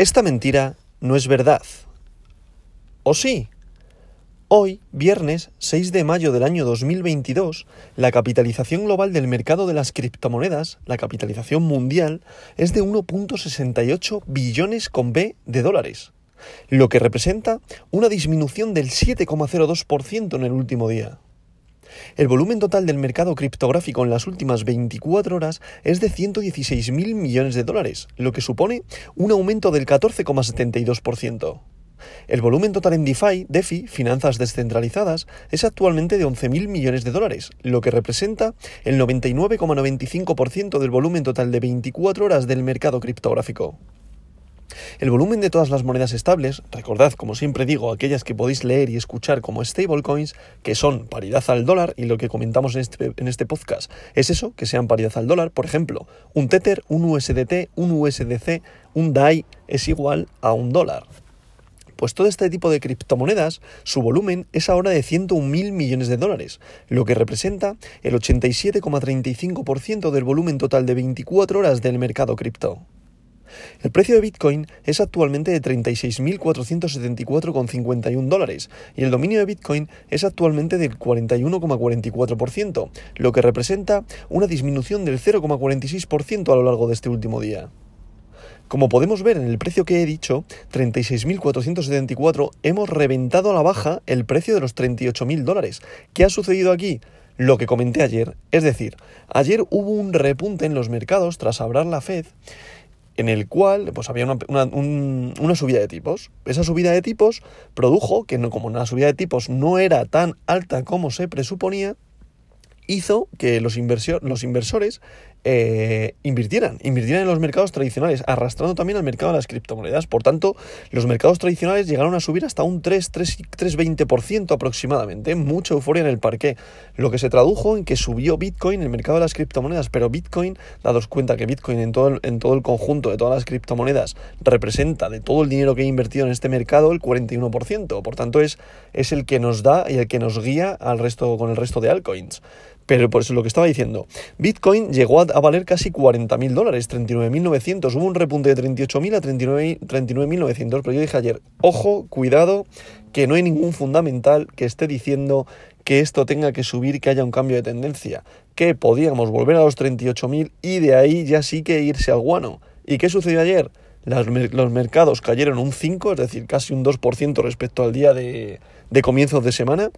Esta mentira no es verdad. ¿O sí? Hoy, viernes 6 de mayo del año 2022, la capitalización global del mercado de las criptomonedas, la capitalización mundial, es de 1.68 billones con B de dólares, lo que representa una disminución del 7,02% en el último día. El volumen total del mercado criptográfico en las últimas 24 horas es de 116.000 millones de dólares, lo que supone un aumento del 14,72%. El volumen total en DeFi, DeFi, finanzas descentralizadas, es actualmente de 11.000 millones de dólares, lo que representa el 99,95% del volumen total de 24 horas del mercado criptográfico. El volumen de todas las monedas estables, recordad, como siempre digo, aquellas que podéis leer y escuchar como stablecoins, que son paridad al dólar, y lo que comentamos en este, este podcast es eso, que sean paridad al dólar. Por ejemplo, un Tether, un USDT, un USDC, un DAI es igual a un dólar. Pues todo este tipo de criptomonedas, su volumen es ahora de 101.000 millones de dólares, lo que representa el 87,35% del volumen total de 24 horas del mercado cripto. El precio de Bitcoin es actualmente de 36.474,51 dólares y el dominio de Bitcoin es actualmente del 41,44%, lo que representa una disminución del 0,46% a lo largo de este último día. Como podemos ver en el precio que he dicho, 36.474, hemos reventado a la baja el precio de los 38.000 dólares. ¿Qué ha sucedido aquí? Lo que comenté ayer, es decir, ayer hubo un repunte en los mercados tras hablar la Fed en el cual pues, había una, subida de tipos. Esa subida de tipos produjo que, no, como la subida de tipos no era tan alta como se presuponía, hizo que los, los inversores eh, invirtieran, invirtieran en los mercados tradicionales, arrastrando también al mercado de las criptomonedas. Por tanto, los mercados tradicionales llegaron a subir hasta un 3, 3, 3,20% aproximadamente, mucha euforia en el parque, lo que se tradujo en que subió Bitcoin, el mercado de las criptomonedas, pero Bitcoin, dados cuenta que Bitcoin en todo, el, en todo el conjunto de todas las criptomonedas representa de todo el dinero que he invertido en este mercado el 41%, por tanto es, es el que nos da y el que nos guía al resto, con el resto de altcoins. Pero por eso lo que estaba diciendo, Bitcoin llegó a, valer casi 40.000 dólares, 39.900, hubo un repunte de 38.000 a 39.900, pero yo dije ayer, ojo, cuidado, que no hay ningún fundamental que esté diciendo que esto tenga que subir, que haya un cambio de tendencia, que podíamos volver a los 38.000 y de ahí ya sí que irse al guano. ¿Y qué sucedió ayer? los mercados cayeron un 5, es decir, casi un 2% respecto al día de, de comienzos de semana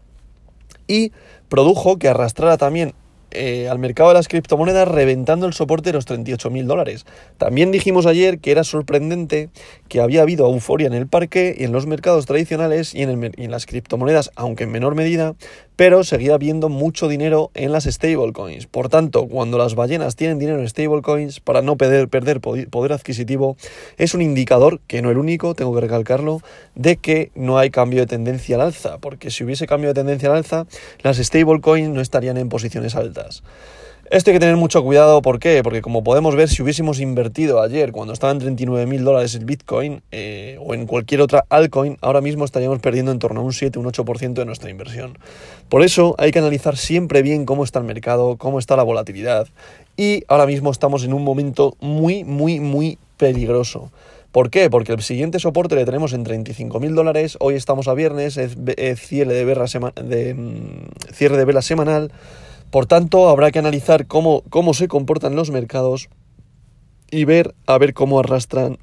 y produjo que arrastrara también eh, al mercado de las criptomonedas reventando el soporte de los 38 mil dólares. También dijimos ayer que era sorprendente que había habido euforia en el parque y en los mercados tradicionales y en, en las criptomonedas, aunque en menor medida, pero seguía habiendo mucho dinero en las stablecoins. Por tanto, cuando las ballenas tienen dinero en stablecoins, para no perder, perder poder adquisitivo, es un indicador, que no el único, tengo que recalcarlo, de que no hay cambio de tendencia al alza, porque si hubiese cambio de tendencia al alza, las stablecoins no estarían en posiciones altas. Esto hay que tener mucho cuidado, ¿por qué? Porque como podemos ver, si hubiésemos invertido ayer cuando estaba en 39 mil dólares el Bitcoin eh, o en cualquier otra altcoin, ahora mismo estaríamos perdiendo en torno a un 7, un 8% de nuestra inversión. Por eso hay que analizar siempre bien cómo está el mercado, cómo está la volatilidad y ahora mismo estamos en un momento muy, muy, muy peligroso. ¿Por qué? Porque el siguiente soporte le tenemos en 35 mil dólares, hoy estamos a viernes, es, mm, cierre de vela semanal. Por tanto, habrá que analizar cómo, cómo se comportan los mercados y ver a ver cómo arrastran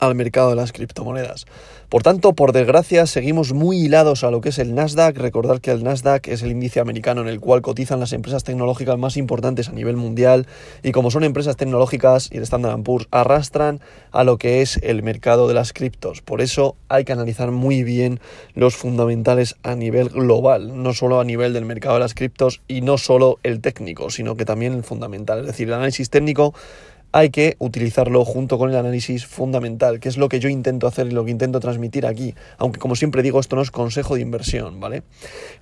al mercado de las criptomonedas. Por tanto, por desgracia, seguimos muy hilados a lo que es el Nasdaq. Recordar que el Nasdaq es el índice americano en el cual cotizan las empresas tecnológicas más importantes a nivel mundial y como son empresas tecnológicas y el Standard Poor's arrastran a lo que es el mercado de las criptos. Por eso hay que analizar muy bien los fundamentales a nivel global, no solo a nivel del mercado de las criptos y no solo el técnico, sino que también el fundamental. Es decir, el análisis técnico hay que utilizarlo junto con el análisis fundamental, que es lo que yo intento hacer y lo que intento transmitir aquí, aunque como siempre digo, esto no es consejo de inversión, ¿vale?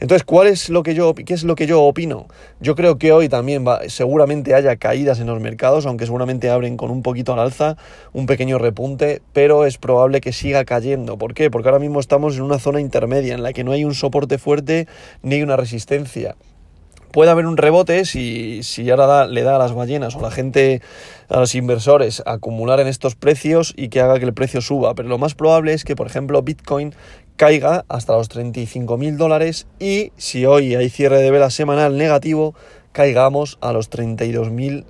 Entonces, ¿cuál es lo que yo, qué es lo que yo opino? Yo creo que hoy también va, seguramente haya caídas en los mercados, aunque seguramente abren con un poquito al alza, un pequeño repunte, pero es probable que siga cayendo. ¿Por qué? Porque ahora mismo estamos en una zona intermedia en la que no hay un soporte fuerte ni una resistencia. Puede haber un rebote si, si ahora le da a las ballenas o la gente, a los inversores, acumular en estos precios y que haga que el precio suba. Pero lo más probable es que, por ejemplo, Bitcoin caiga hasta los 35 mil dólares y si hoy hay cierre de vela semanal negativo, caigamos a los 32.000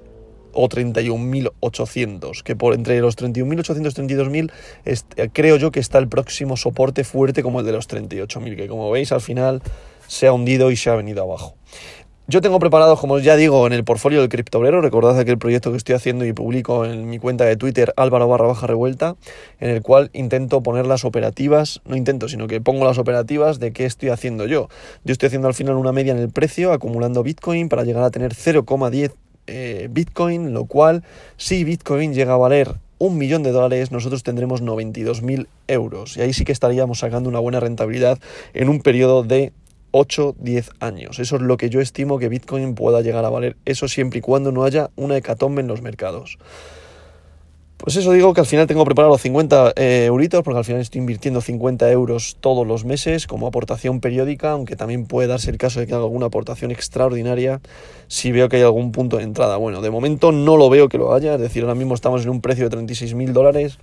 o 31.800, que por entre los 31.800 y 32.000 creo yo que está el próximo soporte fuerte como el de los 38.000, que como veis al final se ha hundido y se ha venido abajo. Yo tengo preparado, como ya digo, en el portfolio del criptobrero, recordad aquel proyecto que estoy haciendo y publico en mi cuenta de Twitter, álvaro barra baja revuelta, en el cual intento poner las operativas, no intento, sino que pongo las operativas de qué estoy haciendo yo. Yo estoy haciendo al final una media en el precio, acumulando Bitcoin para llegar a tener 0,10 eh, Bitcoin, lo cual, si Bitcoin llega a valer un millón de dólares, nosotros tendremos 92.000 euros. Y ahí sí que estaríamos sacando una buena rentabilidad en un periodo de 8, 10 años. Eso es lo que yo estimo que Bitcoin pueda llegar a valer. Eso siempre y cuando no haya una hecatombe en los mercados. Pues eso digo que al final tengo preparado 50 eh, euritos, porque al final estoy invirtiendo 50 euros todos los meses como aportación periódica, aunque también puede darse el caso de que haga alguna aportación extraordinaria si veo que hay algún punto de entrada. Bueno, de momento no lo veo que lo haya, es decir, ahora mismo estamos en un precio de 36 mil dólares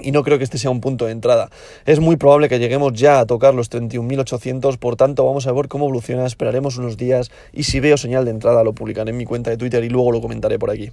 y no creo que este sea un punto de entrada. Es muy probable que lleguemos ya a tocar los 31.800, por tanto vamos a ver cómo evoluciona, esperaremos unos días y si veo señal de entrada lo publicaré en mi cuenta de Twitter y luego lo comentaré por aquí.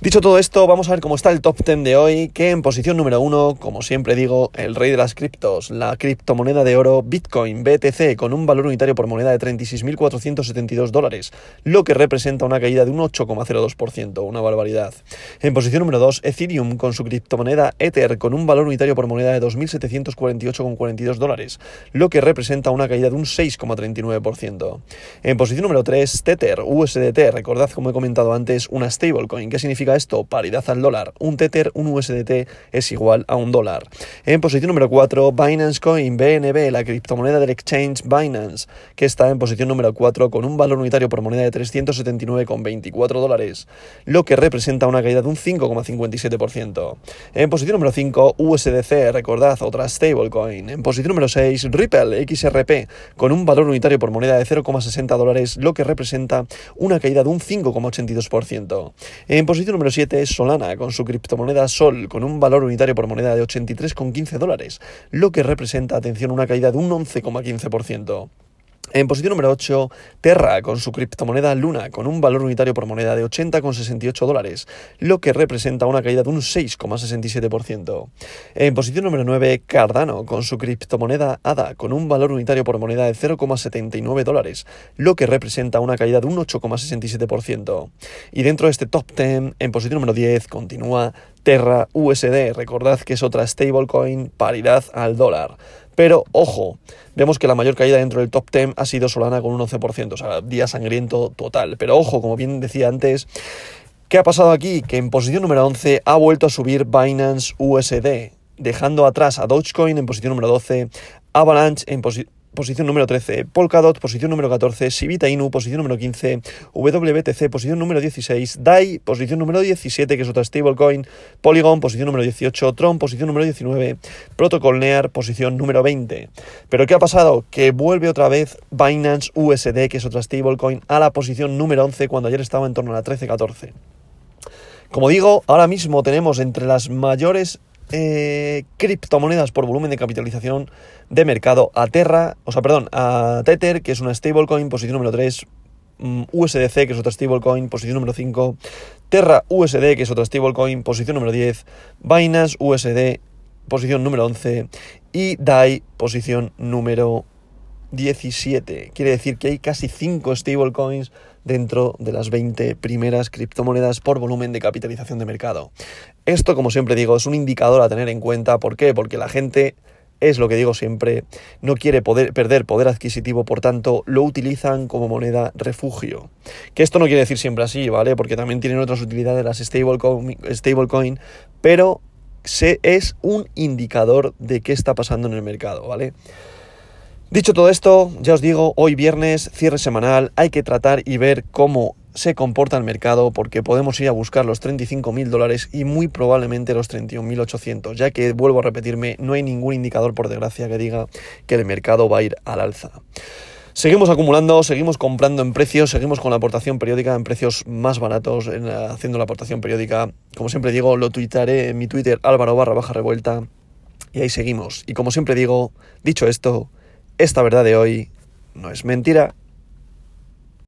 Dicho todo esto, vamos a ver cómo está el top 10 de hoy, que en posición número 1, como siempre digo, el rey de las criptos, la criptomoneda de oro Bitcoin BTC con un valor unitario por moneda de 36.472 dólares, lo que representa una caída de un 8,02%, una barbaridad. En posición número 2, Ethereum con su criptomoneda Ether un valor unitario por moneda de 2.748,42 dólares, lo que representa una caída de un 6,39%. En posición número 3, Tether, USDT, recordad como he comentado antes, una stablecoin. ¿Qué significa esto? Paridad al dólar. Un Tether, un USDT es igual a un dólar. En posición número 4, Binance Coin, BNB, la criptomoneda del exchange Binance, que está en posición número 4 con un valor unitario por moneda de 379,24 dólares, lo que representa una caída de un 5,57%. En posición número 5, USDC, recordad, otra stablecoin. En posición número 6, Ripple XRP, con un valor unitario por moneda de 0,60 dólares, lo que representa una caída de un 5,82%. En posición número 7, Solana, con su criptomoneda Sol, con un valor unitario por moneda de 83,15 dólares, lo que representa, atención, una caída de un 11,15%. En posición número 8, Terra con su criptomoneda Luna con un valor unitario por moneda de 80,68 dólares, lo que representa una caída de un 6,67%. En posición número 9, Cardano con su criptomoneda ADA con un valor unitario por moneda de 0,79 dólares, lo que representa una caída de un 8,67%. Y dentro de este top 10, en posición número 10, continúa Terra USD. Recordad que es otra stablecoin paridad al dólar. Pero ojo, vemos que la mayor caída dentro del top 10 ha sido Solana con un 11%, o sea, día sangriento total. Pero ojo, como bien decía antes, ¿qué ha pasado aquí? Que en posición número 11 ha vuelto a subir Binance USD, dejando atrás a Dogecoin en posición número 12, Avalanche en posición posición número 13, Polkadot, posición número 14, Sivita Inu, posición número 15, WBTC, posición número 16, DAI, posición número 17, que es otra stablecoin, Polygon, posición número 18, Tron, posición número 19, Protocol Near, posición número 20. Pero ¿qué ha pasado? Que vuelve otra vez Binance USD, que es otra stablecoin, a la posición número 11, cuando ayer estaba en torno a la 13-14. Como digo, ahora mismo tenemos entre las mayores eh, criptomonedas por volumen de capitalización de mercado a Terra, o sea, perdón, a Tether, que es una stablecoin, posición número 3, mm, USDC, que es otra stablecoin, posición número 5, Terra USD, que es otra stablecoin, posición número 10, Binance USD, posición número 11, y DAI, posición número 17. Quiere decir que hay casi 5 stablecoins dentro de las 20 primeras criptomonedas por volumen de capitalización de mercado. Esto, como siempre digo, es un indicador a tener en cuenta. ¿Por qué? Porque la gente es lo que digo siempre, no quiere poder, perder poder adquisitivo, por tanto lo utilizan como moneda refugio. Que esto no quiere decir siempre así, ¿vale? Porque también tienen otras utilidades las stablecoin, stable pero se, es un indicador de qué está pasando en el mercado, ¿vale? Dicho todo esto, ya os digo, hoy viernes, cierre semanal, hay que tratar y ver cómo se comporta el mercado porque podemos ir a buscar los 35.000 dólares y muy probablemente los 31.800, ya que, vuelvo a repetirme, no hay ningún indicador por desgracia que diga que el mercado va a ir al alza. Seguimos acumulando, seguimos comprando en precios, seguimos con la aportación periódica en precios más baratos, en, haciendo la aportación periódica. Como siempre digo, lo tuitaré en mi Twitter álvaro barra baja revuelta. Y ahí seguimos. Y como siempre digo, dicho esto, esta verdad de hoy no es mentira.